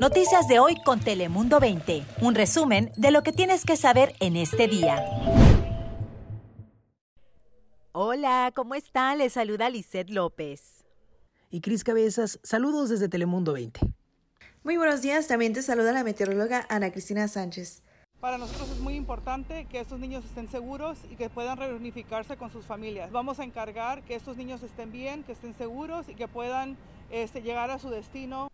Noticias de hoy con Telemundo 20. Un resumen de lo que tienes que saber en este día. Hola, ¿cómo están? Les saluda Lisette López. Y Cris Cabezas, saludos desde Telemundo 20. Muy buenos días, también te saluda la meteoróloga Ana Cristina Sánchez. Para nosotros es muy importante que estos niños estén seguros y que puedan reunificarse con sus familias. Vamos a encargar que estos niños estén bien, que estén seguros y que puedan este, llegar a su destino.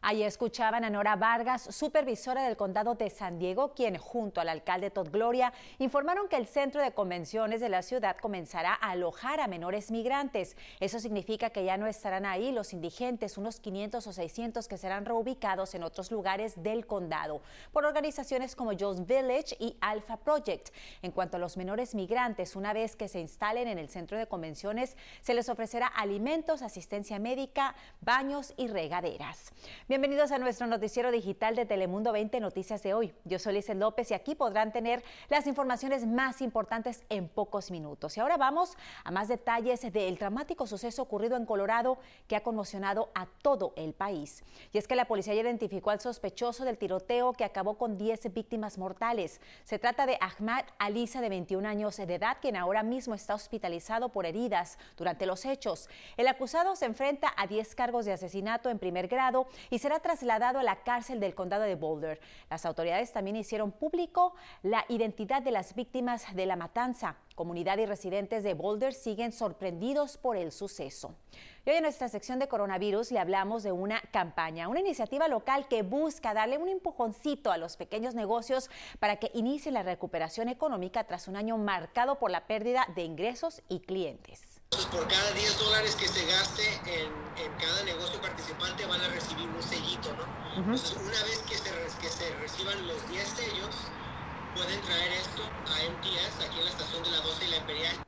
Ahí escuchaban a Nora Vargas, supervisora del condado de San Diego, quien junto al alcalde Todd Gloria informaron que el centro de convenciones de la ciudad comenzará a alojar a menores migrantes. Eso significa que ya no estarán ahí los indigentes, unos 500 o 600 que serán reubicados en otros lugares del condado por organizaciones como Joe's Village y Alpha Project. En cuanto a los menores migrantes, una vez que se instalen en el centro de convenciones, se les ofrecerá alimentos, asistencia médica, baños y regaderas. Bienvenidos a nuestro noticiero digital de Telemundo 20 Noticias de hoy. Yo soy Lizeth López y aquí podrán tener las informaciones más importantes en pocos minutos. Y ahora vamos a más detalles del dramático suceso ocurrido en Colorado que ha conmocionado a todo el país. Y es que la policía ya identificó al sospechoso del tiroteo que acabó con 10 víctimas mortales. Se trata de Ahmad Alisa, de 21 años de edad, quien ahora mismo está hospitalizado por heridas durante los hechos. El acusado se enfrenta a 10 cargos de asesinato en primer grado y será trasladado a la cárcel del condado de Boulder. Las autoridades también hicieron público la identidad de las víctimas de la matanza. Comunidad y residentes de Boulder siguen sorprendidos por el suceso. Y hoy en nuestra sección de coronavirus le hablamos de una campaña, una iniciativa local que busca darle un empujoncito a los pequeños negocios para que inicie la recuperación económica tras un año marcado por la pérdida de ingresos y clientes. Por cada 10 dólares que se gaste en, cada negocio participante van a recibir un sellito, ¿no? Entonces, una vez que se, que se reciban los 10 sellos, pueden traer esto a MTS, aquí en la estación de la 12 y la Imperial.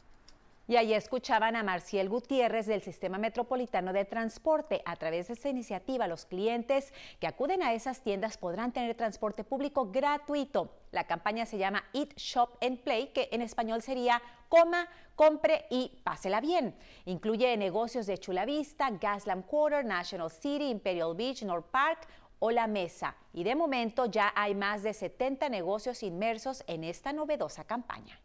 Y allí escuchaban a Marciel Gutiérrez del Sistema Metropolitano de Transporte. A través de esta iniciativa, los clientes que acuden a esas tiendas podrán tener transporte público gratuito. La campaña se llama Eat, Shop and Play, que en español sería coma, compre y pásela bien. Incluye negocios de Chula Vista, Gaslamp Quarter, National City, Imperial Beach, North Park, o la mesa. Y de momento ya hay más de 70 negocios inmersos en esta novedosa campaña.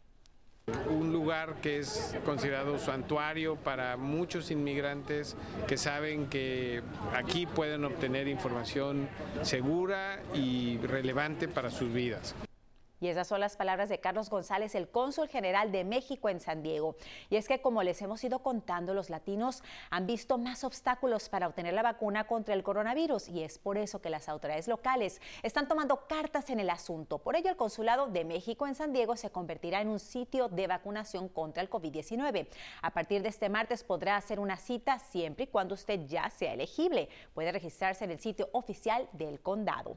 Un lugar que es considerado santuario para muchos inmigrantes que saben que aquí pueden obtener información segura y relevante para sus vidas. Y esas son las palabras de Carlos González, el cónsul general de México en San Diego. Y es que como les hemos ido contando, los latinos han visto más obstáculos para obtener la vacuna contra el coronavirus y es por eso que las autoridades locales están tomando cartas en el asunto. Por ello, el consulado de México en San Diego se convertirá en un sitio de vacunación contra el COVID-19. A partir de este martes podrá hacer una cita siempre y cuando usted ya sea elegible. Puede registrarse en el sitio oficial del condado.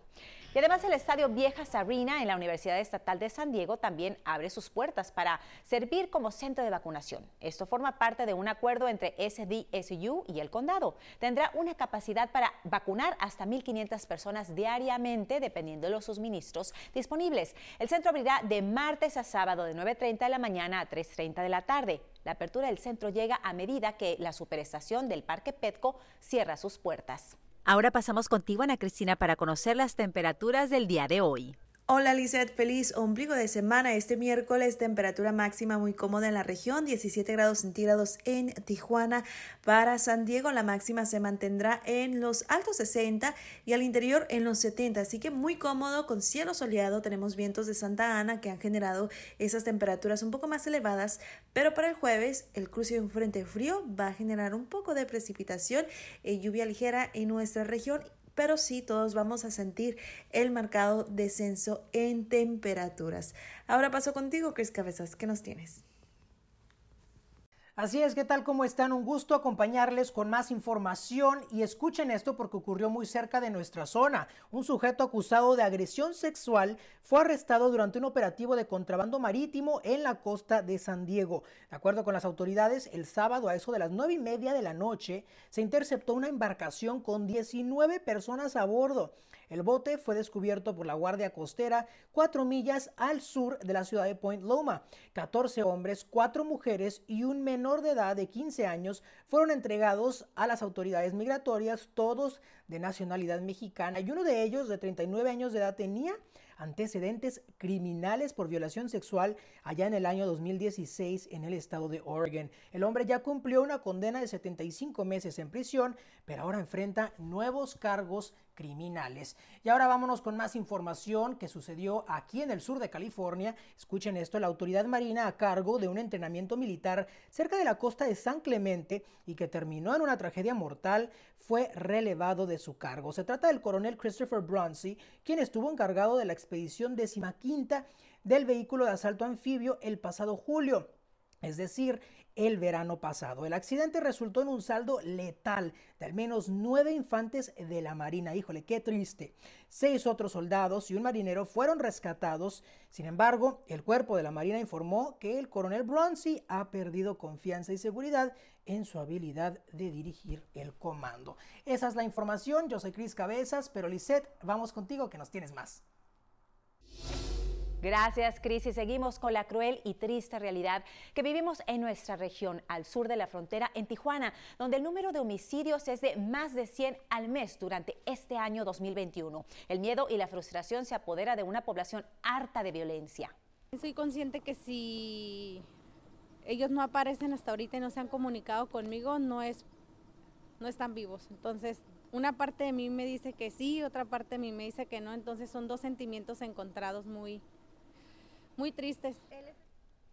Y además el estadio Viejas Arena en la Universidad Estatal de San Diego también abre sus puertas para servir como centro de vacunación. Esto forma parte de un acuerdo entre SDSU y el condado. Tendrá una capacidad para vacunar hasta 1.500 personas diariamente dependiendo de los suministros disponibles. El centro abrirá de martes a sábado de 9.30 de la mañana a 3.30 de la tarde. La apertura del centro llega a medida que la superestación del Parque Petco cierra sus puertas. Ahora pasamos contigo, Ana Cristina, para conocer las temperaturas del día de hoy. Hola Lizeth, feliz ombligo de semana. Este miércoles temperatura máxima muy cómoda en la región, 17 grados centígrados en Tijuana. Para San Diego la máxima se mantendrá en los altos 60 y al interior en los 70, así que muy cómodo con cielo soleado. Tenemos vientos de Santa Ana que han generado esas temperaturas un poco más elevadas, pero para el jueves el cruce de un frente frío va a generar un poco de precipitación y lluvia ligera en nuestra región pero sí todos vamos a sentir el marcado descenso en temperaturas. Ahora paso contigo, Chris Cabezas, ¿qué nos tienes? Así es, ¿qué tal? ¿Cómo están? Un gusto acompañarles con más información y escuchen esto porque ocurrió muy cerca de nuestra zona. Un sujeto acusado de agresión sexual fue arrestado durante un operativo de contrabando marítimo en la costa de San Diego. De acuerdo con las autoridades, el sábado a eso de las nueve y media de la noche se interceptó una embarcación con 19 personas a bordo. El bote fue descubierto por la Guardia Costera cuatro millas al sur de la ciudad de Point Loma. 14 hombres, cuatro mujeres y un menor de edad de 15 años fueron entregados a las autoridades migratorias, todos de nacionalidad mexicana y uno de ellos, de 39 años de edad, tenía antecedentes criminales por violación sexual allá en el año 2016 en el estado de Oregon. El hombre ya cumplió una condena de 75 meses en prisión, pero ahora enfrenta nuevos cargos criminales. Y ahora vámonos con más información que sucedió aquí en el sur de California. Escuchen esto, la autoridad marina a cargo de un entrenamiento militar cerca de la costa de San Clemente y que terminó en una tragedia mortal fue relevado de su cargo. Se trata del coronel Christopher Brunsey, quien estuvo encargado de la expedición decimaquinta del vehículo de asalto anfibio el pasado julio. Es decir, el verano pasado. El accidente resultó en un saldo letal de al menos nueve infantes de la Marina. Híjole, qué triste. Seis otros soldados y un marinero fueron rescatados. Sin embargo, el cuerpo de la Marina informó que el coronel Bronzy ha perdido confianza y seguridad en su habilidad de dirigir el comando. Esa es la información. Yo soy Cris Cabezas, pero Lisette, vamos contigo que nos tienes más. Gracias, Cris. Y seguimos con la cruel y triste realidad que vivimos en nuestra región, al sur de la frontera, en Tijuana, donde el número de homicidios es de más de 100 al mes durante este año 2021. El miedo y la frustración se apodera de una población harta de violencia. Soy consciente que si ellos no aparecen hasta ahorita y no se han comunicado conmigo, no, es, no están vivos. Entonces, una parte de mí me dice que sí, otra parte de mí me dice que no. Entonces, son dos sentimientos encontrados muy, muy tristes.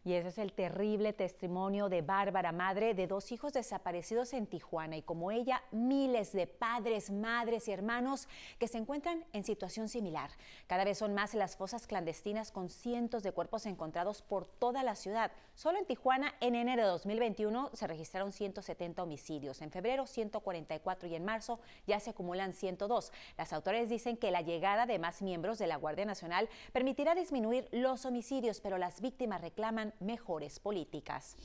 Y ese es el terrible testimonio de Bárbara, madre de dos hijos desaparecidos en Tijuana y como ella, miles de padres, madres y hermanos que se encuentran en situación similar. Cada vez son más las fosas clandestinas con cientos de cuerpos encontrados por toda la ciudad. Solo en Tijuana, en enero de 2021, se registraron 170 homicidios, en febrero 144 y en marzo ya se acumulan 102. Las autoridades dicen que la llegada de más miembros de la Guardia Nacional permitirá disminuir los homicidios, pero las víctimas reclaman mejores políticas.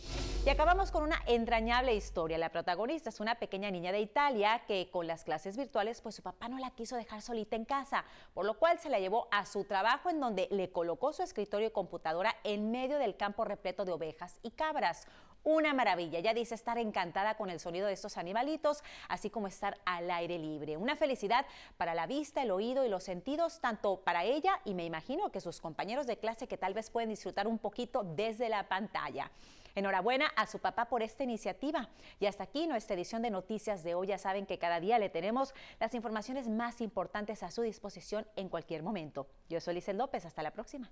Y acabamos con una entrañable historia. La protagonista es una pequeña niña de Italia que con las clases virtuales, pues su papá no la quiso dejar solita en casa, por lo cual se la llevó a su trabajo en donde le colocó su escritorio y computadora en medio del campo repleto de ovejas y cabras. Una maravilla, ya dice estar encantada con el sonido de estos animalitos, así como estar al aire libre. Una felicidad para la vista, el oído y los sentidos, tanto para ella y me imagino que sus compañeros de clase que tal vez pueden disfrutar un poquito desde la pantalla. Enhorabuena a su papá por esta iniciativa. Y hasta aquí nuestra edición de noticias de hoy. Ya saben que cada día le tenemos las informaciones más importantes a su disposición en cualquier momento. Yo soy Lizel López. Hasta la próxima.